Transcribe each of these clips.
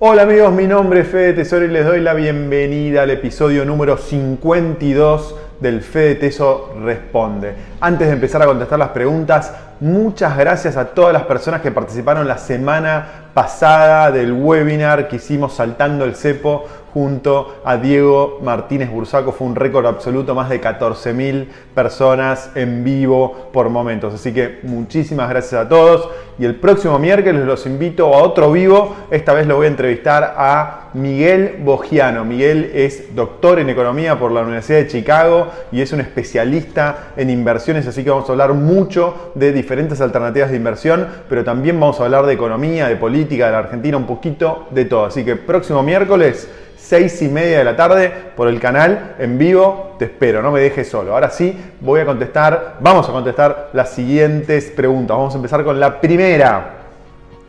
Hola amigos, mi nombre es Fede Tesoro y les doy la bienvenida al episodio número 52 del Fede Teso Responde. Antes de empezar a contestar las preguntas, muchas gracias a todas las personas que participaron la semana pasada del webinar que hicimos Saltando el Cepo junto a Diego Martínez Bursaco. Fue un récord absoluto, más de 14.000 personas en vivo por momentos. Así que muchísimas gracias a todos. Y el próximo miércoles los invito a otro vivo. Esta vez lo voy a entrevistar a Miguel Bogiano. Miguel es doctor en economía por la Universidad de Chicago y es un especialista en inversiones. Así que vamos a hablar mucho de diferentes alternativas de inversión, pero también vamos a hablar de economía, de política de la Argentina, un poquito de todo. Así que próximo miércoles 6 y media de la tarde por el canal en vivo. Te espero, no me dejes solo. Ahora sí, voy a contestar, vamos a contestar las siguientes preguntas. Vamos a empezar con la primera.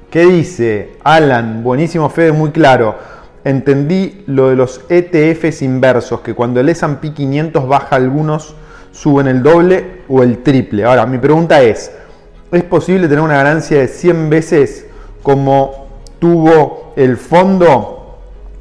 ¿Qué dice? Alan, buenísimo Fede, muy claro. Entendí lo de los ETFs inversos, que cuando el S&P 500 baja algunos suben el doble o el triple. Ahora, mi pregunta es, ¿es posible tener una ganancia de 100 veces como tuvo el fondo?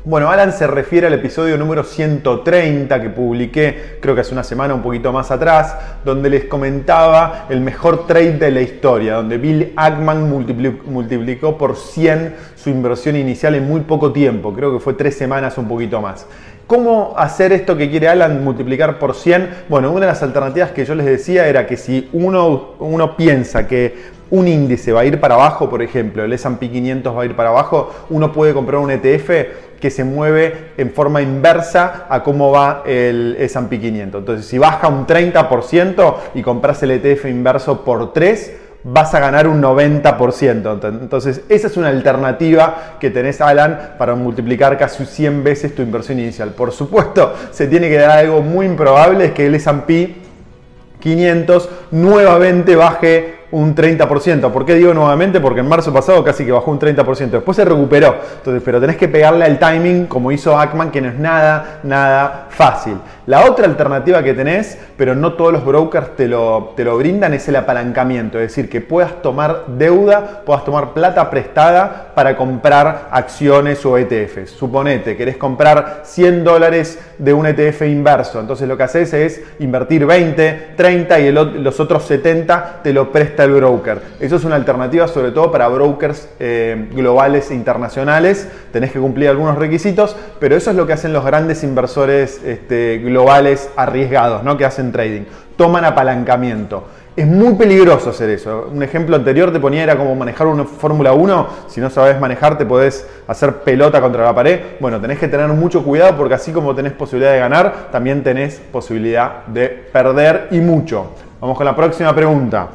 Bueno, Alan se refiere al episodio número 130 que publiqué, creo que hace una semana, un poquito más atrás, donde les comentaba el mejor trade de la historia, donde Bill Ackman multiplicó por 100 su inversión inicial en muy poco tiempo, creo que fue tres semanas, un poquito más. ¿Cómo hacer esto que quiere Alan multiplicar por 100? Bueno, una de las alternativas que yo les decía era que si uno, uno piensa que un índice va a ir para abajo, por ejemplo, el S&P 500 va a ir para abajo, uno puede comprar un ETF que se mueve en forma inversa a cómo va el S&P 500. Entonces, si baja un 30% y compras el ETF inverso por 3, vas a ganar un 90%. Entonces, esa es una alternativa que tenés, Alan, para multiplicar casi 100 veces tu inversión inicial. Por supuesto, se tiene que dar algo muy improbable, es que el S&P 500 nuevamente baje un 30%. ¿Por qué digo nuevamente? Porque en marzo pasado casi que bajó un 30%. Después se recuperó. Entonces, pero tenés que pegarle al timing como hizo Ackman, que no es nada, nada fácil. La otra alternativa que tenés, pero no todos los brokers te lo, te lo brindan, es el apalancamiento. Es decir, que puedas tomar deuda, puedas tomar plata prestada para comprar acciones o ETFs. Suponete, querés comprar 100 dólares de un ETF inverso. Entonces lo que haces es invertir 20, 30 y los otros 70 te lo presta broker. Eso es una alternativa sobre todo para brokers eh, globales e internacionales. Tenés que cumplir algunos requisitos, pero eso es lo que hacen los grandes inversores este, globales arriesgados, ¿no? que hacen trading. Toman apalancamiento. Es muy peligroso hacer eso. Un ejemplo anterior te ponía era como manejar una Fórmula 1. Si no sabes manejar, te podés hacer pelota contra la pared. Bueno, tenés que tener mucho cuidado porque así como tenés posibilidad de ganar, también tenés posibilidad de perder y mucho. Vamos con la próxima pregunta.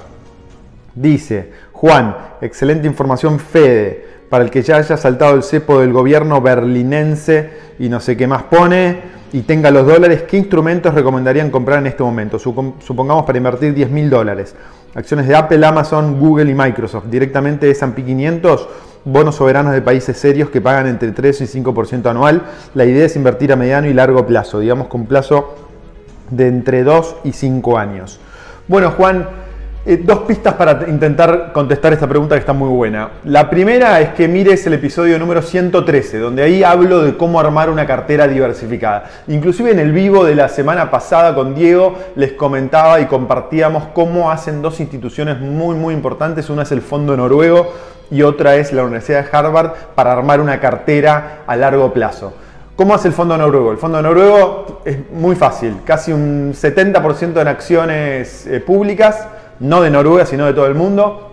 Dice, Juan, excelente información Fede, para el que ya haya saltado el cepo del gobierno berlinense y no sé qué más pone, y tenga los dólares, ¿qué instrumentos recomendarían comprar en este momento? Supongamos para invertir 10 mil dólares. Acciones de Apple, Amazon, Google y Microsoft. Directamente S&P 500, bonos soberanos de países serios que pagan entre 3 y 5% anual. La idea es invertir a mediano y largo plazo, digamos con plazo de entre 2 y 5 años. Bueno, Juan, eh, dos pistas para intentar contestar esta pregunta que está muy buena. La primera es que mires el episodio número 113, donde ahí hablo de cómo armar una cartera diversificada. Inclusive en el vivo de la semana pasada con Diego les comentaba y compartíamos cómo hacen dos instituciones muy muy importantes. Una es el Fondo Noruego y otra es la Universidad de Harvard para armar una cartera a largo plazo. ¿Cómo hace el Fondo Noruego? El Fondo Noruego es muy fácil, casi un 70% en acciones eh, públicas no de Noruega, sino de todo el mundo.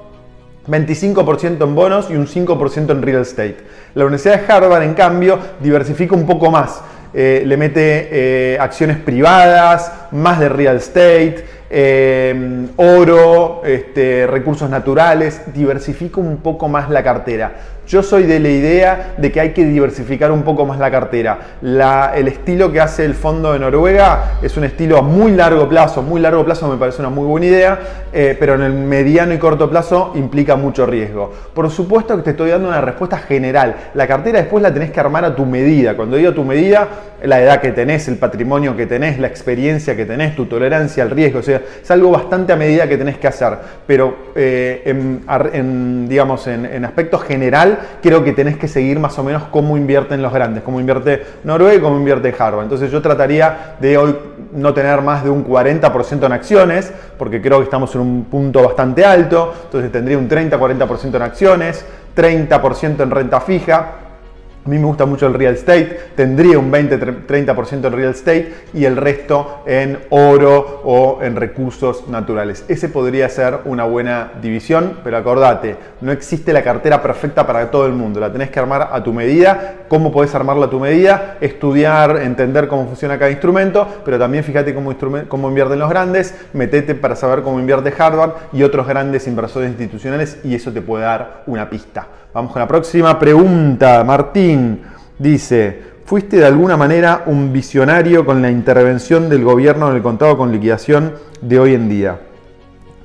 25% en bonos y un 5% en real estate. La Universidad de Harvard, en cambio, diversifica un poco más. Eh, le mete eh, acciones privadas, más de real estate, eh, oro, este, recursos naturales, diversifica un poco más la cartera. Yo soy de la idea de que hay que diversificar un poco más la cartera. el estilo que hace el fondo de Noruega es un estilo a muy largo plazo. Muy largo plazo me parece una muy buena idea, eh, pero en el mediano y corto plazo implica mucho riesgo. Por supuesto que te estoy dando una respuesta general. La cartera después la tenés que armar a tu medida. Cuando digo tu medida, la edad que tenés, el patrimonio que tenés, la experiencia que tenés, tu tolerancia al riesgo. O sea, es algo bastante a medida que tenés que hacer. Pero eh, digamos, en, en aspecto general, creo que tenés que seguir más o menos cómo invierten los grandes, cómo invierte Noruega y cómo invierte Harvard. Entonces yo trataría de hoy no tener más de un 40% en acciones, porque creo que estamos en un punto bastante alto, entonces tendría un 30-40% en acciones, 30% en renta fija, a mí me gusta mucho el real estate, tendría un 20-30% en real estate y el resto en oro o en recursos naturales. Ese podría ser una buena división, pero acordate, no existe la cartera perfecta para todo el mundo, la tenés que armar a tu medida. ¿Cómo podés armarla a tu medida? Estudiar, entender cómo funciona cada instrumento, pero también fíjate cómo, invierten los grandes, metete para saber cómo invierte Harvard y otros grandes inversores institucionales y eso te puede dar una pista. Vamos con la próxima pregunta. Martín dice, ¿fuiste de alguna manera un visionario con la intervención del gobierno en el contado con liquidación de hoy en día?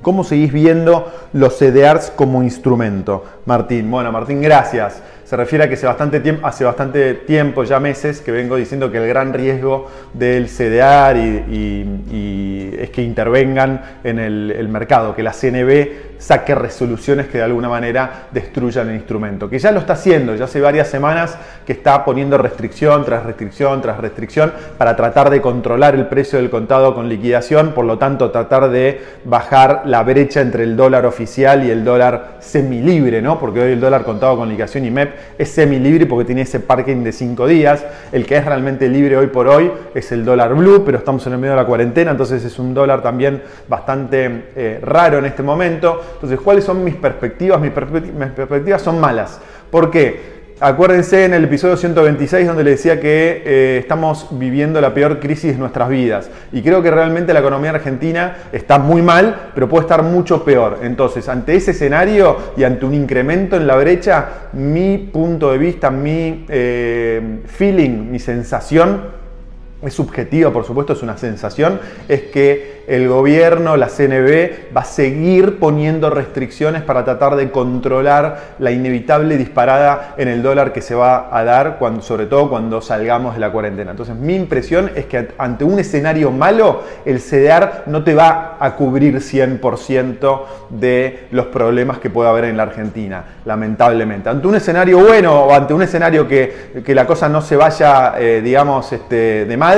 ¿Cómo seguís viendo los CDRs como instrumento? Martín, bueno, Martín, gracias. Se refiere a que hace bastante, tiempo, ya meses, que vengo diciendo que el gran riesgo del CDR y, es que intervengan en el, mercado, que la CNB saque resoluciones que de alguna manera destruyan el instrumento, que ya lo está haciendo, ya hace varias semanas que está poniendo restricción tras restricción tras restricción para tratar de controlar el precio del contado con liquidación, por lo tanto tratar de bajar la brecha entre el dólar oficial y el dólar semilibre, ¿no? porque hoy el dólar contado con liquidación y MEP es semi-libre porque tiene ese parking de 5 días. El que es realmente libre hoy por hoy es el dólar blue, pero estamos en el medio de la cuarentena, entonces es un dólar también bastante eh, raro en este momento. Entonces, ¿cuáles son mis perspectivas? Mis, perspectivas son malas. ¿Por qué? Acuérdense en el episodio 126 donde le decía que eh, estamos viviendo la peor crisis de nuestras vidas. Y creo que realmente la economía argentina está muy mal, pero puede estar mucho peor. Entonces, ante ese escenario y ante un incremento en la brecha, mi punto de vista, mi eh, feeling, mi sensación es subjetiva, por supuesto, es una sensación, es que el gobierno, la CNB, va a seguir poniendo restricciones para tratar de controlar la inevitable disparada en el dólar que se va a dar, sobre todo cuando salgamos de la cuarentena. Entonces, mi impresión es que ante un escenario malo, el CDR no te va a cubrir 100% de los problemas que pueda haber en la Argentina, lamentablemente. Ante un escenario bueno o ante un escenario que, la cosa no se vaya, eh, digamos, este, de mal,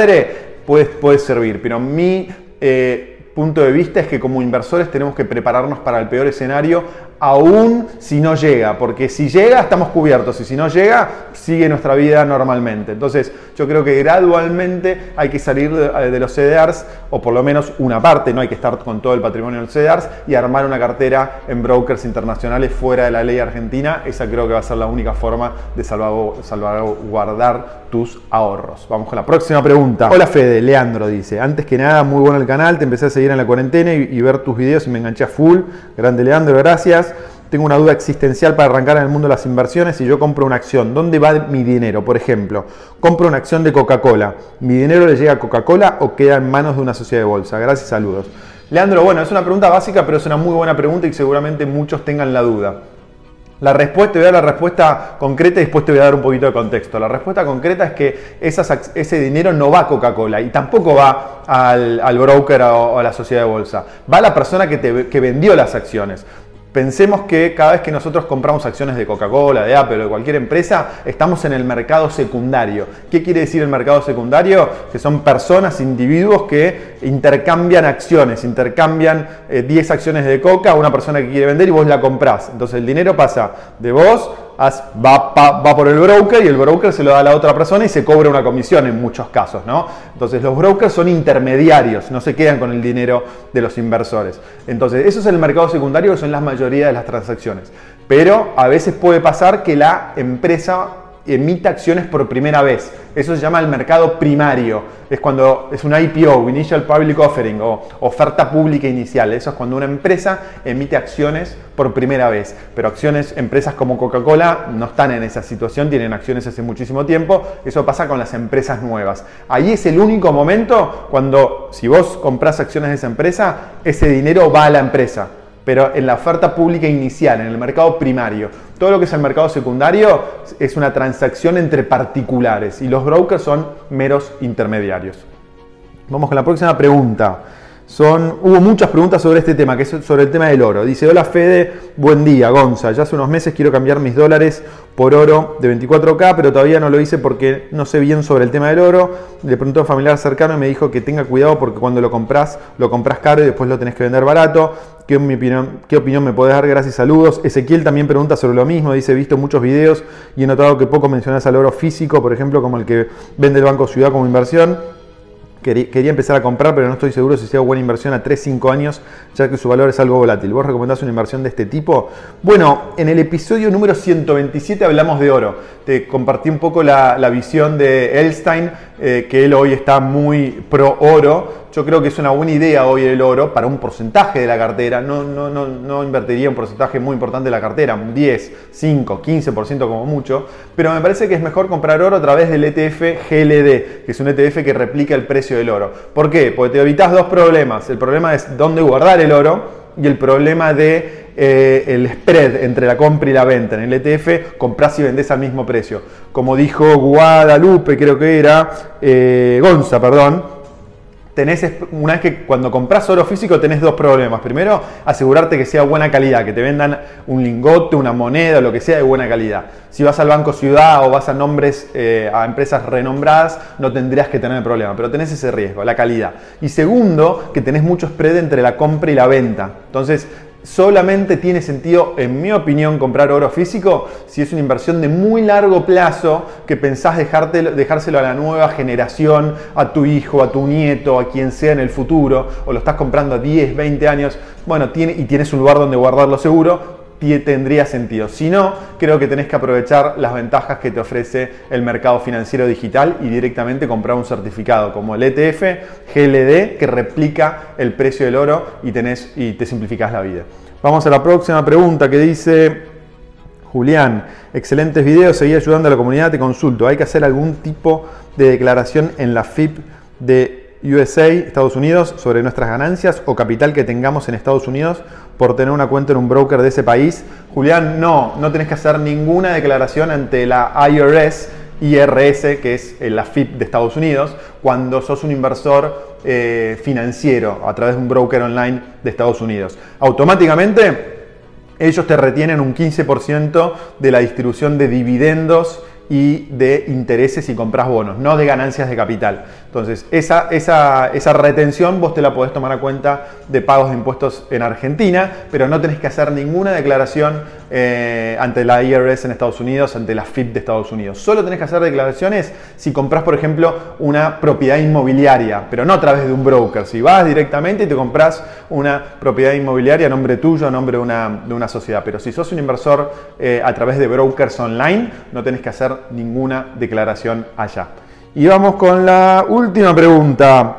puede, puede servir, pero mi eh, punto de vista es que como inversores tenemos que prepararnos para el peor escenario aún si no llega, porque si llega estamos cubiertos y si no llega sigue nuestra vida normalmente. Entonces yo creo que gradualmente hay que salir de, los CDRs, o por lo menos una parte, no hay que estar con todo el patrimonio de los CDRs y armar una cartera en brokers internacionales fuera de la ley argentina. Esa creo que va a ser la única forma de salvaguardar tus ahorros. Vamos con la próxima pregunta. Hola Fede, Leandro dice, antes que nada muy bueno el canal, te empecé a seguir en la cuarentena y, y ver tus videos y me enganché a full. Grande Leandro, gracias tengo una duda existencial para arrancar en el mundo de las inversiones y yo compro una acción. ¿Dónde va mi dinero? Por ejemplo, compro una acción de Coca-Cola. ¿Mi dinero le llega a Coca-Cola o queda en manos de una sociedad de bolsa? Gracias, saludos. Leandro, bueno, es una pregunta básica, pero es una muy buena pregunta y seguramente muchos tengan la duda. La respuesta, te voy a dar la respuesta concreta y después te voy a dar un poquito de contexto. La respuesta concreta es que ese dinero no va a Coca-Cola y tampoco va al, broker o, a la sociedad de bolsa. Va a la persona que, que vendió las acciones. Pensemos que cada vez que nosotros compramos acciones de Coca-Cola, de Apple o de cualquier empresa, estamos en el mercado secundario. ¿Qué quiere decir el mercado secundario? Que son personas, individuos que intercambian acciones, intercambian 10 eh, acciones de Coca a una persona que quiere vender y vos la comprás. Entonces el dinero pasa de vos va, por el broker y el broker se lo da a la otra persona y se cobra una comisión en muchos casos, ¿no? Entonces los brokers son intermediarios, no se quedan con el dinero de los inversores. Entonces eso es el mercado secundario que son la mayoría de las transacciones. Pero a veces puede pasar que la empresa emite acciones por primera vez. Eso se llama el mercado primario. Es cuando es una IPO, Initial Public Offering, o oferta pública inicial. Eso es cuando una empresa emite acciones por primera vez. Pero acciones, empresas como Coca-Cola no están en esa situación, tienen acciones hace muchísimo tiempo. Eso pasa con las empresas nuevas. Ahí es el único momento cuando, si vos compras acciones de esa empresa, ese dinero va a la empresa pero en la oferta pública inicial, en el mercado primario. Todo lo que es el mercado secundario es una transacción entre particulares y los brokers son meros intermediarios. Vamos con la próxima pregunta. Hubo muchas preguntas sobre este tema, que es sobre el tema del oro. Dice, hola Fede, buen día, Gonza. Ya hace unos meses quiero cambiar mis dólares por oro de 24K, pero todavía no lo hice porque no sé bien sobre el tema del oro. Le preguntó a un familiar cercano y me dijo que tenga cuidado porque cuando lo compras, lo compras caro y después lo tenés que vender barato. ¿Qué, opinión, ¿Qué opinión me podés dar? Gracias, saludos. Ezequiel también pregunta sobre lo mismo. Dice, he visto muchos videos y he notado que poco mencionas al oro físico, por ejemplo, como el que vende el Banco Ciudad como inversión. Quería empezar a comprar, pero no estoy seguro si sea buena inversión a 3-5 años, ya que su valor es algo volátil. ¿Vos recomendás una inversión de este tipo? Bueno, en el episodio número 127 hablamos de oro. Te compartí un poco la, visión de Elstein, eh, que él hoy está muy pro oro yo creo que es una buena idea hoy el oro para un porcentaje de la cartera. No, no, no, no invertiría un porcentaje muy importante de la cartera, un 10, 5, 15% como mucho. Pero me parece que es mejor comprar oro a través del ETF GLD, que es un ETF que replica el precio del oro. ¿Por qué? Porque te evitas dos problemas. El problema es dónde guardar el oro y el problema de eh, el spread entre la compra y la venta. En el ETF compras y vendés al mismo precio. Como dijo Guadalupe, creo que era, eh, Gonza, perdón, tenés, una vez que cuando compras oro físico tenés dos problemas. Primero, asegurarte que sea buena calidad, que te vendan un lingote, una moneda, lo que sea de buena calidad. Si vas al Banco Ciudad o vas a nombres, eh, a empresas renombradas, no tendrías que tener problema, pero tenés ese riesgo, la calidad. Y segundo, que tenés mucho spread entre la compra y la venta. Entonces, solamente tiene sentido, en mi opinión, comprar oro físico si es una inversión de muy largo plazo que pensás dejárselo a la nueva generación, a tu hijo, a tu nieto, a quien sea en el futuro, o lo estás comprando a 10, 20 años, bueno, tiene, y tienes un lugar donde guardarlo seguro, tendría sentido. Si no, creo que tenés que aprovechar las ventajas que te ofrece el mercado financiero digital y directamente comprar un certificado como el ETF GLD que replica el precio del oro y, tenés, y te simplificás la vida. Vamos a la próxima pregunta que dice Julián, excelentes videos, seguí ayudando a la comunidad, te consulto, ¿hay que hacer algún tipo de declaración en la FIP de USA, Estados Unidos, sobre nuestras ganancias o capital que tengamos en Estados Unidos por tener una cuenta en un broker de ese país. Julián, no, no tenés que hacer ninguna declaración ante la IRS, IRS, que es la FIP de Estados Unidos, cuando sos un inversor eh, financiero a través de un broker online de Estados Unidos. Automáticamente ellos te retienen un 15% de la distribución de dividendos y de intereses si compras bonos, no de ganancias de capital. Entonces, esa, retención vos te la podés tomar a cuenta de pagos de impuestos en Argentina, pero no tenés que hacer ninguna declaración eh, ante la IRS en Estados Unidos, ante la FIP de Estados Unidos. Solo tenés que hacer declaraciones si compras, por ejemplo, una propiedad inmobiliaria, pero no a través de un broker. Si vas directamente y te compras una propiedad inmobiliaria a nombre tuyo, a nombre de una, de una sociedad. Pero si sos un inversor eh, a través de brokers online, no tenés que hacer ninguna declaración allá. Y vamos con la última pregunta.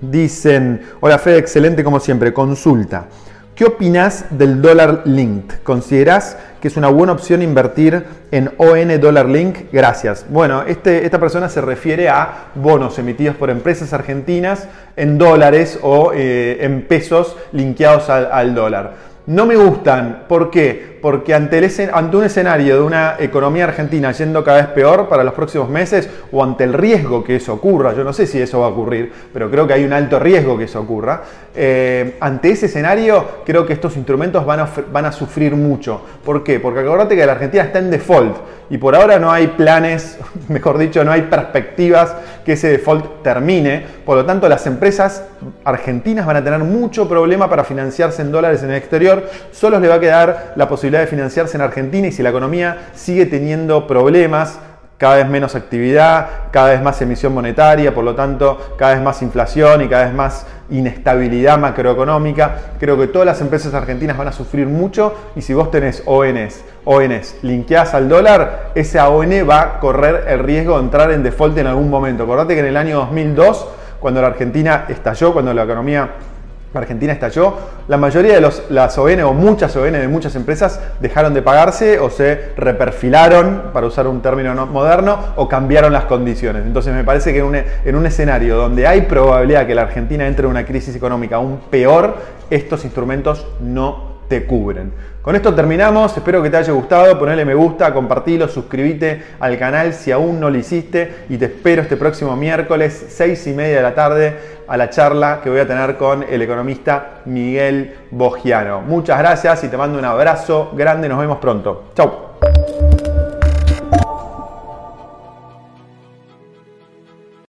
Dicen, hola Fede, excelente como siempre, consulta. ¿Qué opinas del dólar linked? ¿Considerás que es una buena opción invertir en ON Dollar Link? Gracias. Bueno, este, esta persona se refiere a bonos emitidos por empresas argentinas en dólares o eh, en pesos linkeados al dólar. No me gustan. ¿Por qué? Porque ante, un escenario de una economía argentina yendo cada vez peor para los próximos meses o ante el riesgo que eso ocurra, yo no sé si eso va a ocurrir, pero creo que hay un alto riesgo que eso ocurra, eh, ante ese escenario creo que estos instrumentos van a, van a sufrir mucho. ¿Por qué? Porque acordate que la Argentina está en default y por ahora no hay planes, mejor dicho, no hay perspectivas que ese default termine. Por lo tanto, las empresas argentinas van a tener mucho problema para financiarse en dólares en el exterior. Solo les va a quedar la posibilidad de financiarse en Argentina y si la economía sigue teniendo problemas cada vez menos actividad, cada vez más emisión monetaria, por lo tanto, cada vez más inflación y cada vez más inestabilidad macroeconómica. Creo que todas las empresas argentinas van a sufrir mucho y si vos tenés ONs, ONs linkeadas al dólar, esa ON va a correr el riesgo de entrar en default en algún momento. Acordate que en el año 2002, cuando la Argentina estalló, cuando la economía Argentina estalló, la mayoría de los, las ON o muchas ON de muchas empresas dejaron de pagarse o se reperfilaron, para usar un término moderno, o cambiaron las condiciones. Entonces me parece que en un, en un escenario donde hay probabilidad que la Argentina entre en una crisis económica aún peor, estos instrumentos no te cubren. Con esto terminamos, espero que te haya gustado, ponle me gusta, compartilo, suscríbete al canal si aún no lo hiciste y te espero este próximo miércoles 6 y media de la tarde a la charla que voy a tener con el economista Miguel Bogiano. Muchas gracias y te mando un abrazo grande, nos vemos pronto. Chau.